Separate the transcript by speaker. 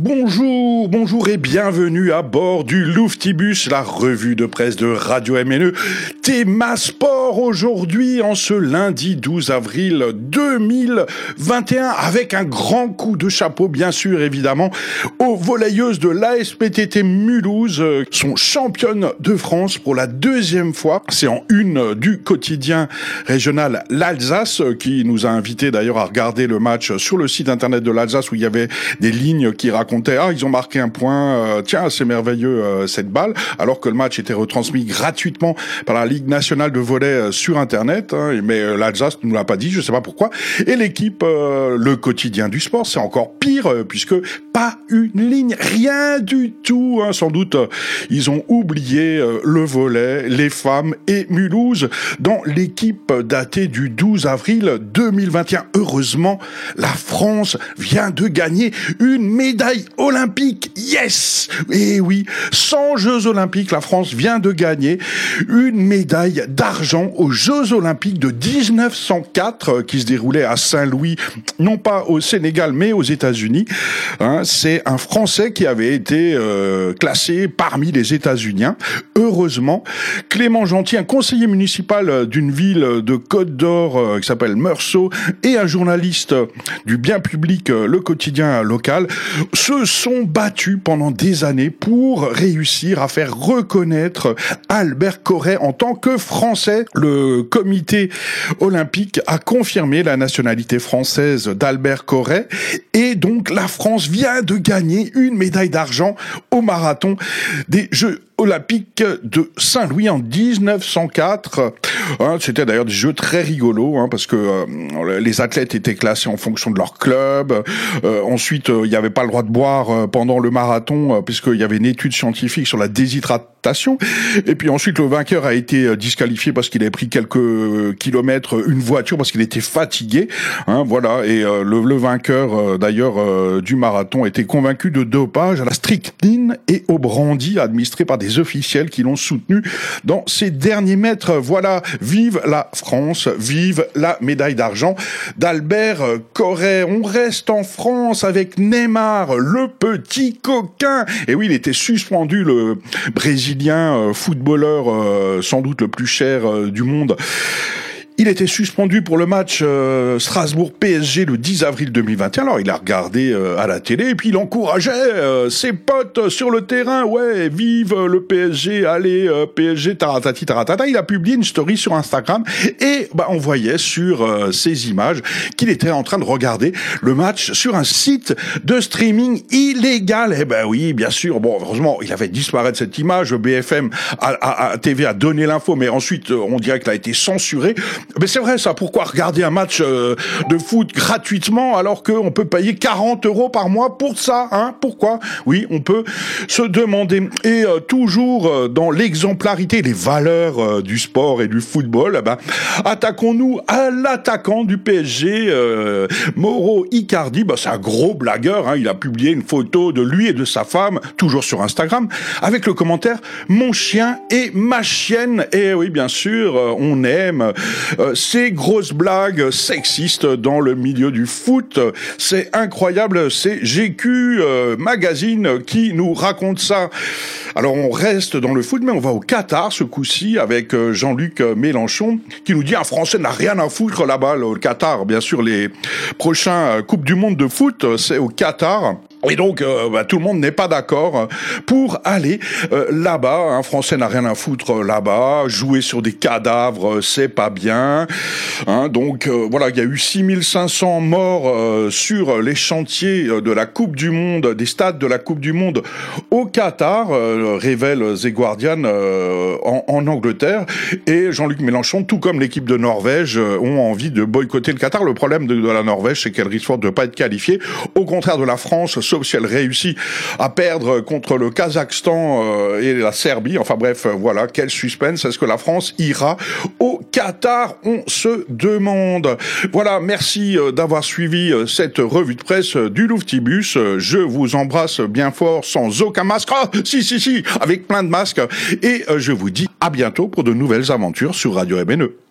Speaker 1: Bonjour, bonjour et bienvenue à bord du Louftibus, la revue de presse de Radio MNE. Théma sport aujourd'hui en ce lundi 12 avril 2021 avec un grand coup de chapeau bien sûr évidemment aux volleyeuses de l'ASPTT Mulhouse euh, sont championnes de France pour la deuxième fois. C'est en une du quotidien régional l'Alsace qui nous a invité d'ailleurs à regarder le match sur le site internet de l'Alsace où il y avait des lignes qui ah ils ont marqué un point, euh, tiens c'est merveilleux euh, cette balle, alors que le match était retransmis gratuitement par la Ligue nationale de volley euh, sur internet, hein, mais l'Alsace ne nous l'a pas dit, je sais pas pourquoi. Et l'équipe, le quotidien du sport, c'est encore pire puisque pas une ligne, rien du tout. Hein, sans doute ils ont oublié le volet, les femmes et Mulhouse dans l'équipe datée du 12 avril 2021. Heureusement, la France vient de gagner une médaille olympique. Yes Et eh oui, 100 Jeux olympiques, la France vient de gagner une médaille d'argent aux Jeux olympiques de 1904 euh, qui se déroulaient à Saint-Louis, non pas au Sénégal mais aux États-Unis. Hein, c'est un Français qui avait été euh, classé parmi les États-Uniens. Heureusement, Clément Gentil, un conseiller municipal d'une ville de Côte d'Or euh, qui s'appelle Meursault et un journaliste du bien public, le quotidien local, se sont battus pendant des années pour réussir à faire reconnaître Albert Corret en tant que Français. Le comité olympique a confirmé la nationalité française d'Albert Corret et donc la France vient de gagner une médaille d'argent au marathon des Jeux olympique de Saint-Louis en 1904. Hein, C'était d'ailleurs des jeux très rigolos hein, parce que euh, les athlètes étaient classés en fonction de leur club. Euh, ensuite, euh, il n'y avait pas le droit de boire pendant le marathon puisqu'il y avait une étude scientifique sur la déshydratation. Et puis ensuite, le vainqueur a été disqualifié parce qu'il avait pris quelques kilomètres une voiture parce qu'il était fatigué. Hein, voilà. Et le, le, vainqueur d'ailleurs du marathon était convaincu de dopage à la strychnine et au brandy administré par des officiels qui l'ont soutenu dans ces derniers mètres. Voilà, vive la France, vive la médaille d'argent d'Albert Corret. On reste en France avec Neymar, le petit coquin. Et oui, il était suspendu, le Brésilien euh, footballeur euh, sans doute le plus cher euh, du monde. Il était suspendu pour le match euh, Strasbourg-PSG le 10 avril 2021. Alors il a regardé euh, à la télé et puis il encourageait euh, ses potes sur le terrain. Ouais, vive le PSG, allez PSG, taratati taratata. Il a publié une story sur Instagram et bah, on voyait sur ces images qu'il était en train de regarder le match sur un site de streaming illégal. Eh ben oui, bien sûr. Bon, heureusement, il avait disparu de cette image. BFM à, TV a donné l'info, mais ensuite on dirait qu'elle a été censurée. Mais c'est vrai ça, pourquoi regarder un match euh, de foot gratuitement alors qu'on peut payer 40 euros par mois pour ça hein? Pourquoi? Oui, on peut se demander. Et euh, toujours euh, dans l'exemplarité, les valeurs du sport et du football, eh ben, attaquons-nous à l'attaquant du PSG, Mauro Icardi. Bah, c'est un gros blagueur, hein, il a publié une photo de lui et de sa femme, toujours sur Instagram, avec le commentaire « Mon chien et ma chienne ». Et oui, bien sûr, on aime euh, ces grosses blagues sexistes dans le milieu du foot. C'est incroyable, c'est GQ euh, Magazine qui nous raconte ça. Alors on reste dans le foot, mais on va au Qatar ce coup-ci avec euh, Jean-Luc Mélenchon qui nous dit un Français n'a rien à foutre là-bas, au Qatar. Bien sûr, les prochains Coupes du Monde de foot, c'est au Qatar. Et donc, euh, bah, tout le monde n'est pas d'accord pour aller euh, là-bas. Un Français n'a rien à foutre là-bas. Jouer sur des cadavres, c'est pas bien. Hein, donc, euh, voilà, il y a eu 6500 morts sur les chantiers de la Coupe du Monde, des stades de la Coupe du Monde au Qatar, révèle The Guardian en, Angleterre. Et Jean-Luc Mélenchon, tout comme l'équipe de Norvège, ont envie de boycotter le Qatar. Le problème de, la Norvège, c'est qu'elle risque de ne pas être qualifiée. Au contraire de la France, sauf si elle réussit à perdre contre le Kazakhstan euh, et la Serbie. Enfin bref, euh, voilà, quel suspense. Est-ce que la France ira au Qatar? On se demande. Voilà, merci euh, d'avoir suivi cette revue de presse du Louftibus. Je vous embrasse bien fort sans aucun masque. Ah, si, si, si, avec plein de masques. Et je vous dis à bientôt pour de nouvelles aventures sur Radio MNE.